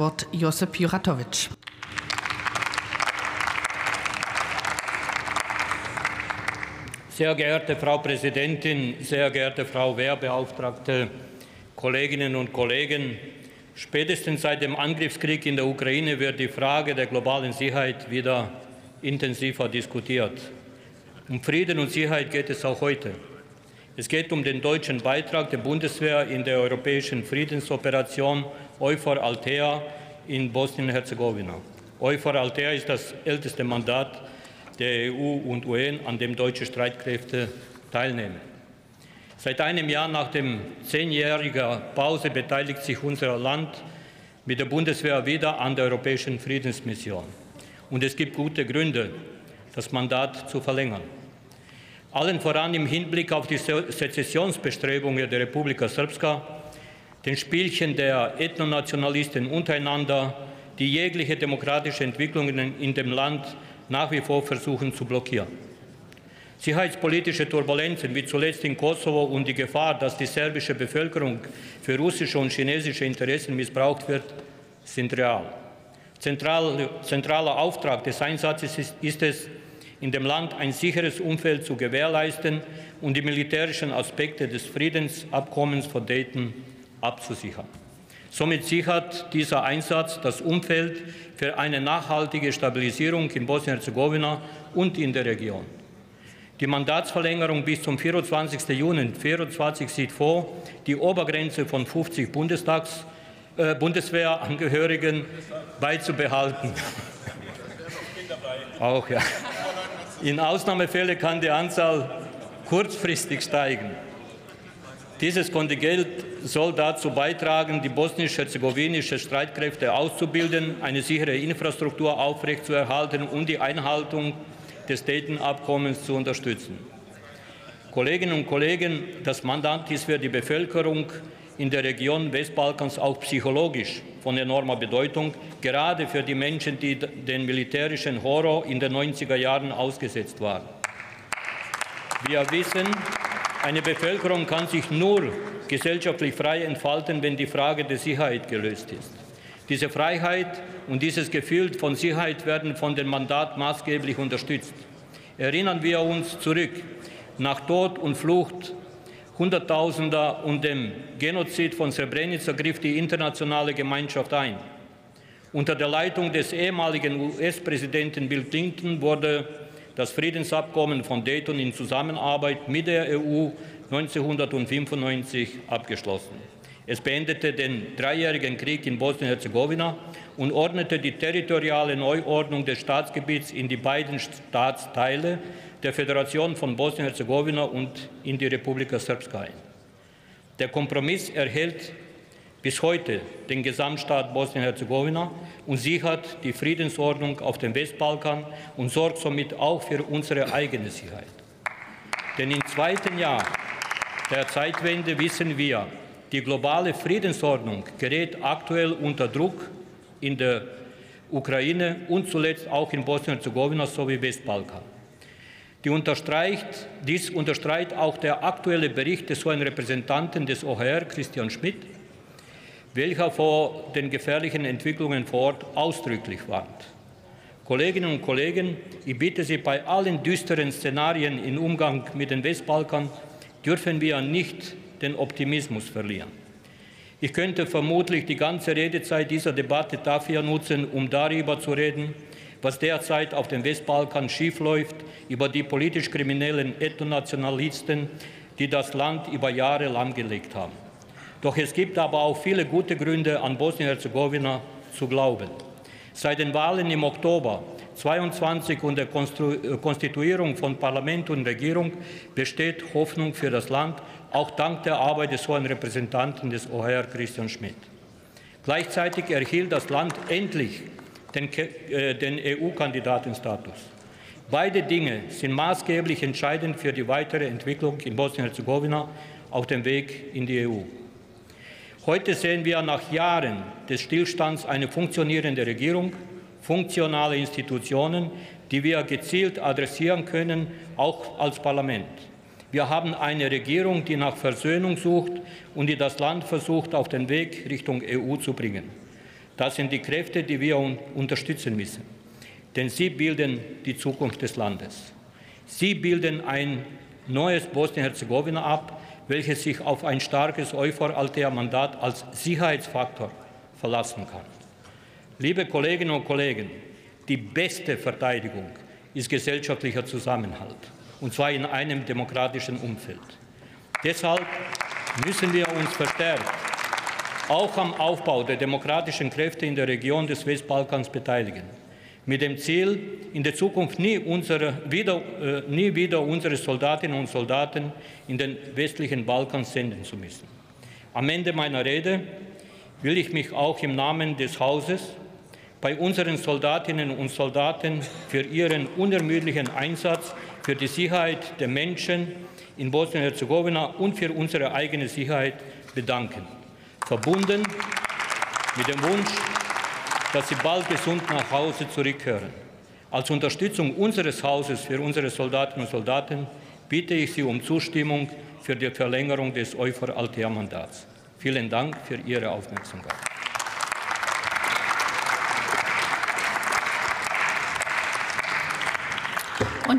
Wort Josip Juratovic. Sehr geehrte Frau Präsidentin, sehr geehrte Frau Wehrbeauftragte, Kolleginnen und Kollegen! Spätestens seit dem Angriffskrieg in der Ukraine wird die Frage der globalen Sicherheit wieder intensiver diskutiert. Um Frieden und Sicherheit geht es auch heute. Es geht um den deutschen Beitrag der Bundeswehr in der europäischen Friedensoperation Euphor Altea in Bosnien-Herzegowina. Euphor Altea ist das älteste Mandat der EU und UN, an dem deutsche Streitkräfte teilnehmen. Seit einem Jahr nach dem zehnjährigen Pause beteiligt sich unser Land mit der Bundeswehr wieder an der europäischen Friedensmission. Und es gibt gute Gründe, das Mandat zu verlängern. Allen voran im Hinblick auf die Sezessionsbestrebungen der Republika Srpska, den Spielchen der Ethnonationalisten untereinander, die jegliche demokratische Entwicklungen in dem Land nach wie vor versuchen zu blockieren. Sicherheitspolitische Turbulenzen wie zuletzt in Kosovo und die Gefahr, dass die serbische Bevölkerung für russische und chinesische Interessen missbraucht wird, sind real. Zentral, zentraler Auftrag des Einsatzes ist, ist es, in dem Land ein sicheres Umfeld zu gewährleisten und die militärischen Aspekte des Friedensabkommens von Dayton abzusichern. Somit sichert dieser Einsatz das Umfeld für eine nachhaltige Stabilisierung in Bosnien-Herzegowina und in der Region. Die Mandatsverlängerung bis zum 24. Juni 2024 sieht vor, die Obergrenze von 50 Bundestags, äh, Bundeswehrangehörigen beizubehalten. Auch ja. In Ausnahmefällen kann die Anzahl kurzfristig steigen. Dieses Kontingent soll dazu beitragen, die bosnisch-herzegowinische Streitkräfte auszubilden, eine sichere Infrastruktur aufrechtzuerhalten und die Einhaltung des Dayton-Abkommens zu unterstützen. Kolleginnen und Kollegen, das Mandat ist für die Bevölkerung in der Region Westbalkans auch psychologisch von enormer Bedeutung, gerade für die Menschen, die den militärischen Horror in den 90er Jahren ausgesetzt waren. Wir wissen, eine Bevölkerung kann sich nur gesellschaftlich frei entfalten, wenn die Frage der Sicherheit gelöst ist. Diese Freiheit und dieses Gefühl von Sicherheit werden von dem Mandat maßgeblich unterstützt. Erinnern wir uns zurück. Nach Tod und Flucht Hunderttausender und dem Genozid von Srebrenica griff die internationale Gemeinschaft ein. Unter der Leitung des ehemaligen US-Präsidenten Bill Clinton wurde das Friedensabkommen von Dayton in Zusammenarbeit mit der EU 1995 abgeschlossen. Es beendete den dreijährigen Krieg in Bosnien-Herzegowina und ordnete die territoriale Neuordnung des Staatsgebiets in die beiden Staatsteile der Föderation von Bosnien-Herzegowina und in die Republika Srpska ein. Der Kompromiss erhält bis heute den Gesamtstaat Bosnien-Herzegowina und sichert die Friedensordnung auf dem Westbalkan und sorgt somit auch für unsere eigene Sicherheit. Denn im zweiten Jahr der Zeitwende wissen wir, die globale Friedensordnung gerät aktuell unter Druck in der Ukraine und zuletzt auch in Bosnien-Herzegowina sowie Westbalkan. Die unterstreicht, dies unterstreicht auch der aktuelle Bericht des hohen Repräsentanten des OHR, Christian Schmidt, welcher vor den gefährlichen Entwicklungen vor Ort ausdrücklich warnt. Kolleginnen und Kollegen, ich bitte Sie, bei allen düsteren Szenarien im Umgang mit dem Westbalkan dürfen wir nicht den Optimismus verlieren. Ich könnte vermutlich die ganze Redezeit dieser Debatte dafür nutzen, um darüber zu reden, was derzeit auf dem Westbalkan schiefläuft, über die politisch kriminellen Ethnonationalisten, die das Land über Jahre lahmgelegt haben. Doch es gibt aber auch viele gute Gründe, an Bosnien-Herzegowina zu glauben. Seit den Wahlen im Oktober 22 und der Konstituierung von Parlament und Regierung besteht Hoffnung für das Land, auch dank der Arbeit des hohen Repräsentanten des OHR Christian Schmidt. Gleichzeitig erhielt das Land endlich den, äh, den EU-Kandidatenstatus. Beide Dinge sind maßgeblich entscheidend für die weitere Entwicklung in Bosnien-Herzegowina auf dem Weg in die EU. Heute sehen wir nach Jahren des Stillstands eine funktionierende Regierung, funktionale Institutionen, die wir gezielt adressieren können, auch als Parlament. Wir haben eine Regierung, die nach Versöhnung sucht und die das Land versucht, auf den Weg Richtung EU zu bringen. Das sind die Kräfte, die wir unterstützen müssen. Denn sie bilden die Zukunft des Landes. Sie bilden ein neues Bosnien-Herzegowina ab, welches sich auf ein starkes Euphor-Altea-Mandat als Sicherheitsfaktor verlassen kann. Liebe Kolleginnen und Kollegen, die beste Verteidigung ist gesellschaftlicher Zusammenhalt, und zwar in einem demokratischen Umfeld. Deshalb müssen wir uns verstärkt auch am Aufbau der demokratischen Kräfte in der Region des Westbalkans beteiligen, mit dem Ziel, in der Zukunft nie, unsere, wieder, äh, nie wieder unsere Soldatinnen und Soldaten in den westlichen Balkan senden zu müssen. Am Ende meiner Rede will ich mich auch im Namen des Hauses bei unseren Soldatinnen und Soldaten für ihren unermüdlichen Einsatz für die Sicherheit der Menschen in Bosnien-Herzegowina und für unsere eigene Sicherheit bedanken. Verbunden mit dem Wunsch, dass sie bald gesund nach Hause zurückkehren. Als Unterstützung unseres Hauses für unsere Soldatinnen und Soldaten bitte ich Sie um Zustimmung für die Verlängerung des Euphor-Altea-Mandats. Vielen Dank für Ihre Aufmerksamkeit.